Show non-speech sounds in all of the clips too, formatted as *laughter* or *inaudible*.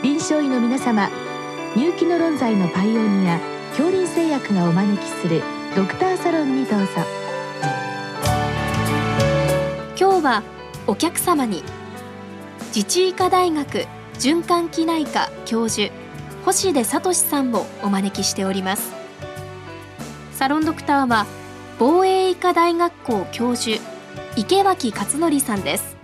臨床医の皆様入気の論剤のパイオニア恐林製薬がお招きするドクターサロンにどうぞ。今日はお客様に自治医科大学循環器内科教授星出聡さんをお招きしております。サロンドクターは防衛医科大学校教授池脇勝則さんです。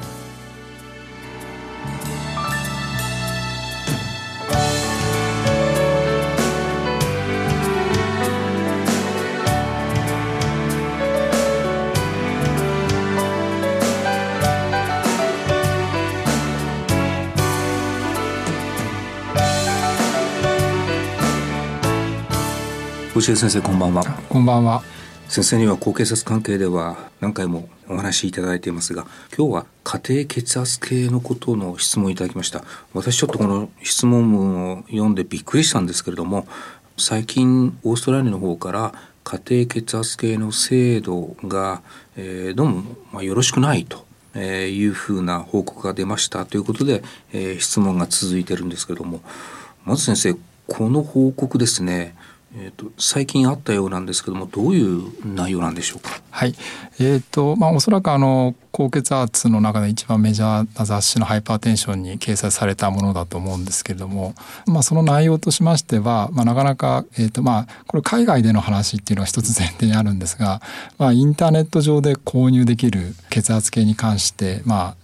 星江先生こんばんは。こんばんは。先生には高血圧関係では何回もお話しいただいていますが今日は家庭血圧計のことの質問をいただきました。私ちょっとこの質問文を読んでびっくりしたんですけれども最近オーストラリアの方から家庭血圧計の制度が、えー、どうも、まあ、よろしくないとえいうふうな報告が出ましたということで、えー、質問が続いてるんですけれども。まず先生この報告ですねえーと、最近あったようなんですけどもどういう内容なんでしょうか？はい、えーとまあ、おそらくあの高血圧の中で一番メジャーな雑誌のハイパーテンションに掲載されたものだと思うんですけれども、まあ、その内容としましては、まあ、なかなか、えーとまあ、これ海外での話っていうのは一つ前提にあるんですが、まあ、インターネット上で購入できる血圧計に関してさ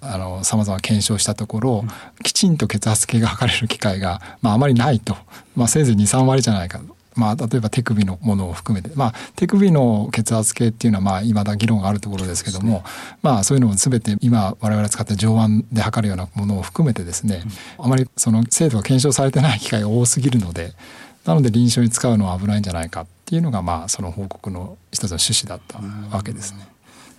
まざ、ま検証したところ、きちんと血圧計が測れる機会が、まあ、あまりないと、まあ、せいぜい23割じゃないかと。まあ、例えば手首のものを含めて、まあ、手首の血圧計っていうのはまあ未だ議論があるところですけども、ね、まあ、そういうのを全て今我々使って上腕で測るようなものを含めてですね、うん、あまりその精度が検証されてない機会が多すぎるのでなので臨床に使うのは危ないんじゃないかっていうのがまあその報告の一つの趣旨だったわけですね。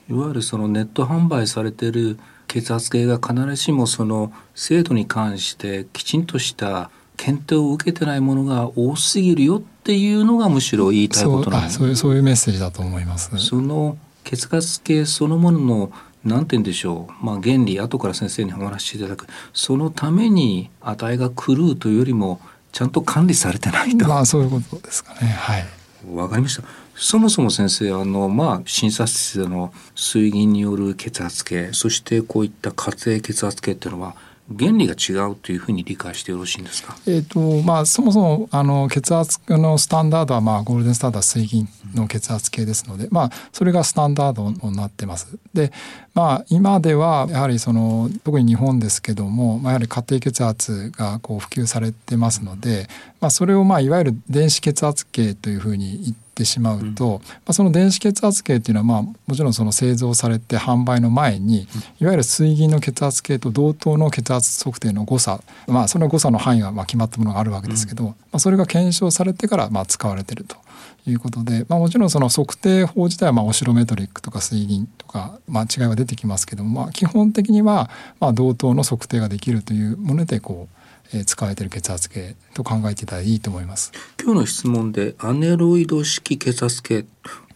いわゆるそのネット販売されてる血圧計が必ずしもその精度に関してきちんとした検定を受けてないものが多すぎるよっていうのがむしろ言いたいことなんですそういうそういうメッセージだと思います。その血圧計そのものの何て言うんでしょう、まあ、原理後から先生にお話しいただくそのために値が狂うというよりもちゃんと管理されてないと。まあそういうことですかね。はい。わかりました。そもそも先生あのまあ診察室での水銀による血圧計そしてこういった家庭血圧計っていうのは原理が違うというふうに理解してよろしいんですか？えっ、とまあそもそもあの血圧のスタンダードはまあゴールデンスタンダード水銀の血圧計ですので、まあそれがスタンダードになってます。でまあ今ではやはりその特に日本ですけども、まあ、やはり家庭血圧がこう普及されてますので、まあそれをまあいわゆる電子血圧計というふうに言ってしまうと、うん、まあ、その電子血圧計っていうのは、まあ、もちろんその製造されて販売の前に、いわゆる水銀の血圧計と同等の血圧測定の誤差、まあ、その誤差の範囲はまあ決まったものがあるわけですけど、うん、まあ、それが検証されてからまあ使われてると。いうことで、まあ、もちろんその測定法自体はまあオシロメトリックとか水銀とか、まあ、違いは出てきますけども、まあ、基本的にはまあ同等の測定ができるというものでこうえ使われている血圧計と考えていただいていいと思います。今日の質問でアネロイド式血圧計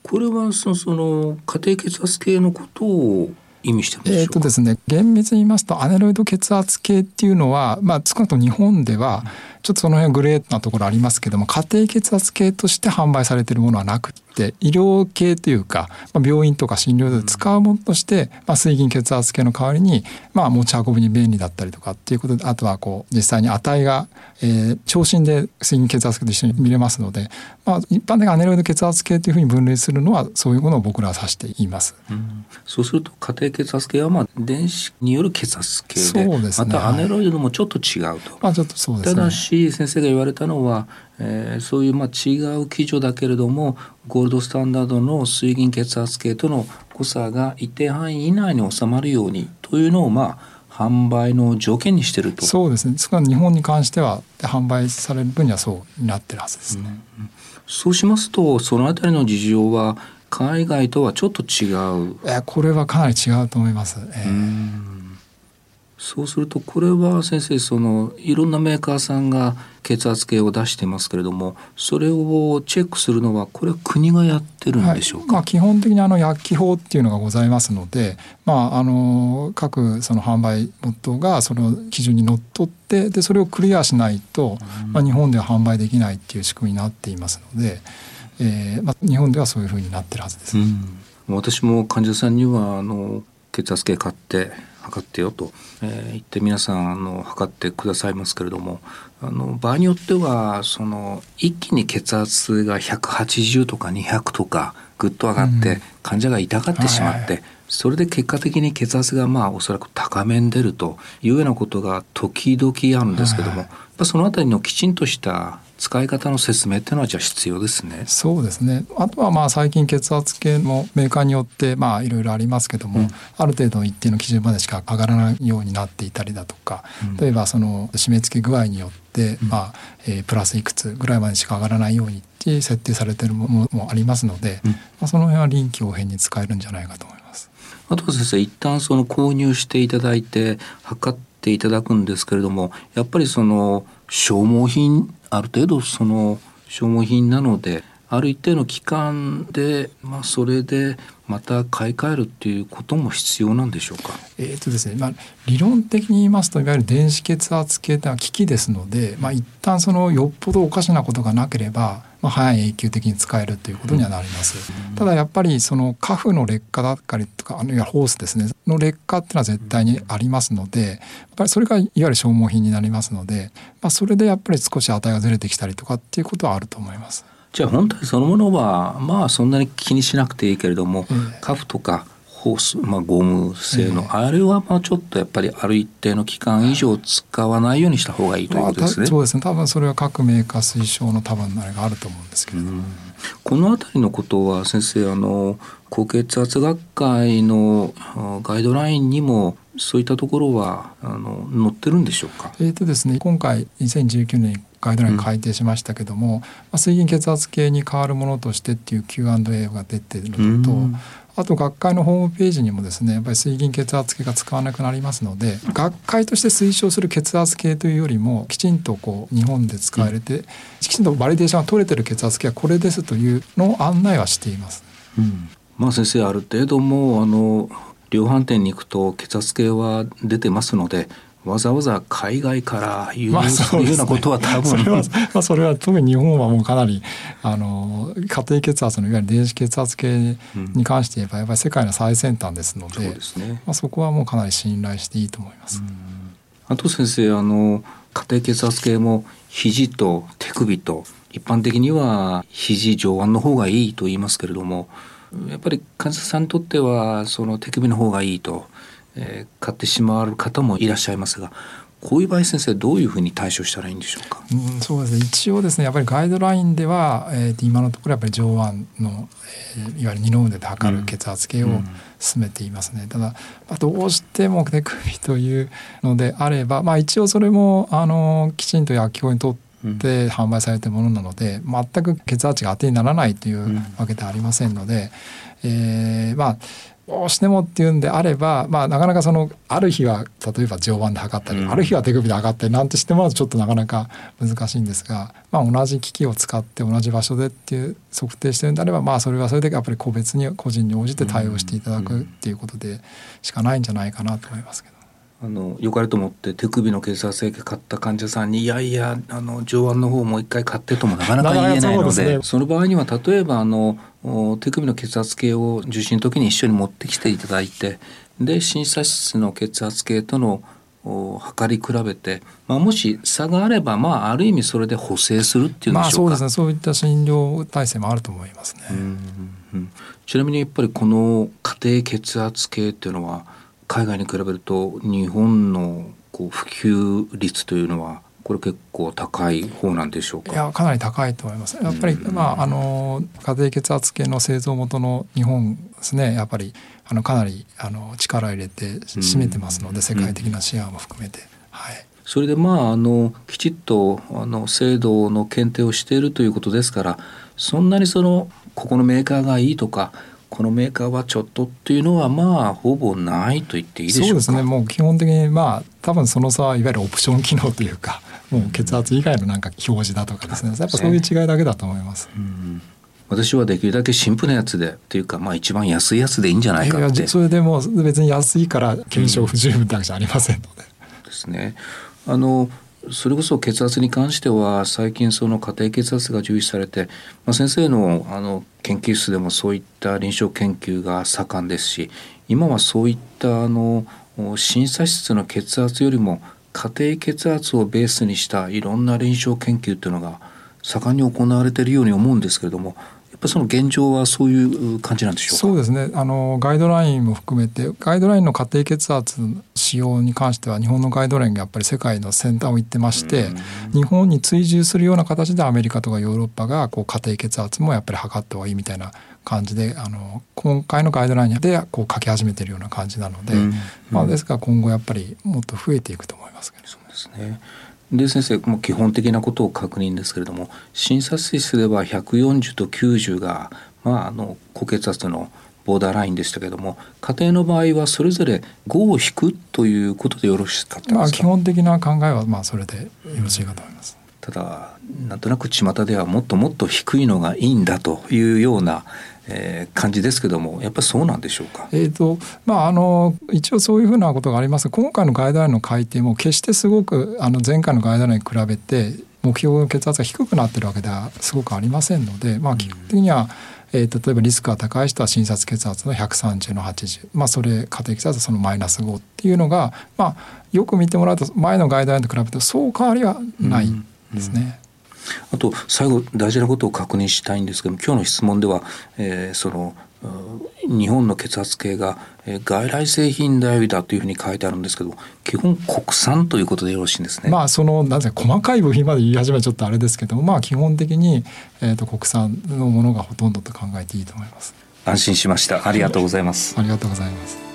これはそのその家庭血圧計のことを意味してるんでしょうか？えっ、とですね厳密に言いますとアネロイド血圧計っていうのはまあ少なくとも日本では、うんちょっとその辺グレーなところありますけども家庭血圧計として販売されているものはなくって医療系というか、まあ、病院とか診療所で使うものとして、まあ、水銀血圧計の代わりに、まあ、持ち運びに便利だったりとかっていうことであとはこう実際に値が、えー、聴診で水銀血圧計と一緒に見れますので、まあ、一般的にアネロイド血圧計というふうに分類するのはそういうものを僕らは指しています。うん、そうすると家庭血圧計はまあ電子による血圧計でそうです、ね、またアネロイドのもちょっと違うと。まあ、ちょっとそうですね、ただし先生が言われたのは、えー、そういうまあ違う基準だけれどもゴールドスタンダードの水銀血圧計との誤差が一定範囲以内に収まるようにというのをまあ販売の条件にしてると。そうですね。少な日本に関しては販売される分にはそうなってるはずですね、うん、そうしますとそのあたりの事情は海外とはちょっと違う。えこれはかなり違うと思います、えーそうするとこれは先生そのいろんなメーカーさんが血圧計を出してますけれどもそれをチェックするのはこれは国がやってるんでしょうか、はい、まあ、基本的にあの薬機法っていうのがございますので、まあ、あの各その販売元がその基準にのっとってでそれをクリアしないと、まあ、日本では販売できないっていう仕組みになっていますので、えーまあ、日本ではそういうふうになってるはずです。うん。私も患者さんにはあの血圧計買って測ってよと、えー、言って皆さんあの測ってくださいますけれどもあの場合によってはその一気に血圧が180とか200とかぐっと上がって、患者が痛がってしまって、それで結果的に血圧がまあおそらく高めに出るというようなことが時々あるんですけども、やっぱそのあたりのきちんとした使い方の説明っていうのはじゃあ必要ですね。そうですね。あとはまあ最近血圧計のメーカーによってまあいろいろありますけども、うん、ある程度一定の基準までしか上がらないようになっていたりだとか、うん、例えばその締め付け具合によって、うん、まあ、えー、プラスいくつぐらいまでしか上がらないように設定されているものもありますので、まあ、その辺は臨機応変に使えるんじゃないかと思います。あとは先生一旦その購入していただいて測っていただくんですけれどもやっぱりその消耗品ある程度その消耗品なのである一定の期間で、まあ、それでまた買い替えるっていうことも必要なんでしょうか？えっ、とですね、まあ、理論的に言いますといわゆる電子血圧計というのは機器ですので、まあ、一旦そのよっぽどおかしなことがなければまあ、早い永久的に使えるということにはなります。ただやっぱりそのカフの劣化だったりとかあるいはホースですねの劣化っていうのは絶対にありますのでやっぱりそれがいわゆる消耗品になりますので、まあ、それでやっぱり少し値がずれてきたりとかっていうことはあると思います。じゃあ本体そのものはまあそんなに気にしなくていいけれども、えー、カフとかホース、まあ、ゴム製の、えー、あれはまあちょっとやっぱりある一定の期間以上使わないようにした方がいいということですね。まあ、そうですね多分それは各メーカー推奨の多分あれがあると思うんですけれども。この辺りのことは先生あの高血圧学会のガイドラインにもそういったところはあの載ってるんでしょうか？えっ、とですね今回2019年ガイドライン改定しましたけども、うん、まあ、水銀血圧計に代わるものとしてっていう Q&A が出てるのと、うんあと学会のホームページにもですねやっぱり水銀血圧計が使わなくなりますので学会として推奨する血圧計というよりもきちんとこう日本で使われて、うん、きちんとバリデーションが取れてる血圧計はこれですというのを案内はしています。うん、まあ先生ある程度もあの量販店に行くと血圧計は出てますのでわざわざ海外から輸入するようなことは多分、それは、*laughs* まあ、それは特に日本はもうかなりあの家庭血圧のいわゆる電子血圧計に関して言えばやっぱり世界の最先端ですので,、そうですね。まあ、そこはもうかなり信頼していいと思います。あと先生あの家庭血圧計も肘と手首と一般的には肘上腕の方がいいと言いますけれどもやっぱり患者さんにとってはその手首の方がいいとえー、買ってしまう方もいらっしゃいますがこういう場合先生どういうふうに対処したらいいんでしょうか、うん、そうですね。一応ですねやっぱりガイドラインでは、えー、今のところやっぱり上腕の、えー、いわゆる二の腕で測る血圧計を進めていますね、うん、ただ、まあ、どうしても手首というのであれば、まあ、一応それもあのきちんと薬機法にとってで販売されているものなので全く血圧値が当てにならないというわけではありませんので、えー、まあどうしてもっていうんであれば、まあ、なかなかそのある日は例えば上腕で測ったり、うん、ある日は手首で測ったりなんてしてもちょっとなかなか難しいんですが、まあ、同じ機器を使って同じ場所でっていう測定してるんであれば、まあ、それはそれでやっぱり個別に個人に応じて対応していただくっていうことでしかないんじゃないかなと思いますけど。あの良かれと思って手首の血圧計買った患者さんにいやいやあの上腕の方もう一回買ってともなかなか言えないのでその場合には例えばあの手首の血圧計を受診の時に一緒に持ってきていただいてで診察室の血圧計との測り比べて、まあ、もし差があれば、まあ、ある意味それで補正するっていうんでしょうか、まあ、そうですね。そういった診療体制もあると思いますね。うんうん、ちなみにやっぱりこの家庭血圧計っていうのは海外に比べると日本のこう普及率というのはこれ結構高い方なんでしょうか？いやかなり高いと思います。やっぱり、まああの家庭血圧計の製造元の日本ですね。やっぱりあのかなりあの力入れて占めてますので、世界的なシェアも含めて。はい。それでまああのきちっとあの制度の検定をしているということですから、そんなにそのここのメーカーがいいとかこのメーカーはちょっとっていうのはまあほぼないと言っていいでしょうかそうですねもう基本的にまあ多分その差はいわゆるオプション機能というか *laughs* もう血圧以外のなんか表示だとかですねやっぱそういう違いだけだと思います。うん私はできるだけシンプルなやつでっていうかまあ一番安いやつでいいんじゃないかっていやそれでも別に安いから検証不十分だけじゃありませんので。ですね。あのそれこそ血圧に関しては最近その家庭血圧が重視されて、まあ、先生のあの研究室でもそういった臨床研究が盛んですし今はそういったあの審査室の血圧よりも家庭血圧をベースにしたいろんな臨床研究っていうのが盛んに行われているように思うんですけれどもやっぱその現状はそういう感じなんでしょうそうですね。あのガイドラインも含めてガイドラインの家庭血圧使用に関しては日本のガイドラインがやっぱり世界の先端を行ってまして、日本に追従するような形でアメリカとかヨーロッパがこう家庭血圧もやっぱり測った方がいいみたいな感じであの今回のガイドラインでこう書き始めてるような感じなので、うん。うん、まあ、ですから今後やっぱりもっと増えていくと思いますけど。そうですね。で先生も基本的なことを確認ですけれども診察室では140と90が、まあ、あの高血圧のボーダーラインでしたけれども家庭の場合はそれぞれ5を引くということでよろしかったですか、まあ、基本的な考えはまあそれでよろしいかと思います。ただなんとなく巷ではもっともっと低いのがいいんだというようなえー、感じですけどもやっぱりそうなんでしょうか？えーとまあ、あの一応そういうふうなことがあります今回のガイドラインの改定も決してすごくあの前回のガイドラインに比べて目標の血圧が低くなってるわけではすごくありませんので、まあ、基本的には、えー、例えばリスクが高い人は診察血圧の130の80、まあ、それ家庭血圧はそのマイナス5っていうのが、まあ、よく見てもらうと前のガイドラインと比べてそう変わりはないですね。うんうんあと最後大事なことを確認したいんですけども今日の質問では、えー、その日本の血圧計が外来製品頼りだというふうに書いてあるんですけど基本国産ということでよろしいんですね。まあそのなぜ細かい部品まで言い始めちょっとあれですけどもまあ基本的に、えーと、国産のものがほとんどと考えていいと思います。安心しました。ありがとうございます。ありがとうございます。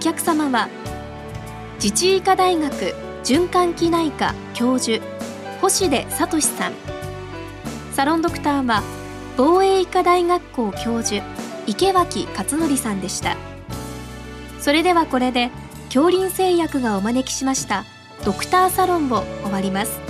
客様は自治医科大学循環器内科教授星出聡さん。サロンドクターは防衛医科大学校教授池脇勝則さんでした。それではこれで恐林製薬がお招きしましたドクターサロンを終わります。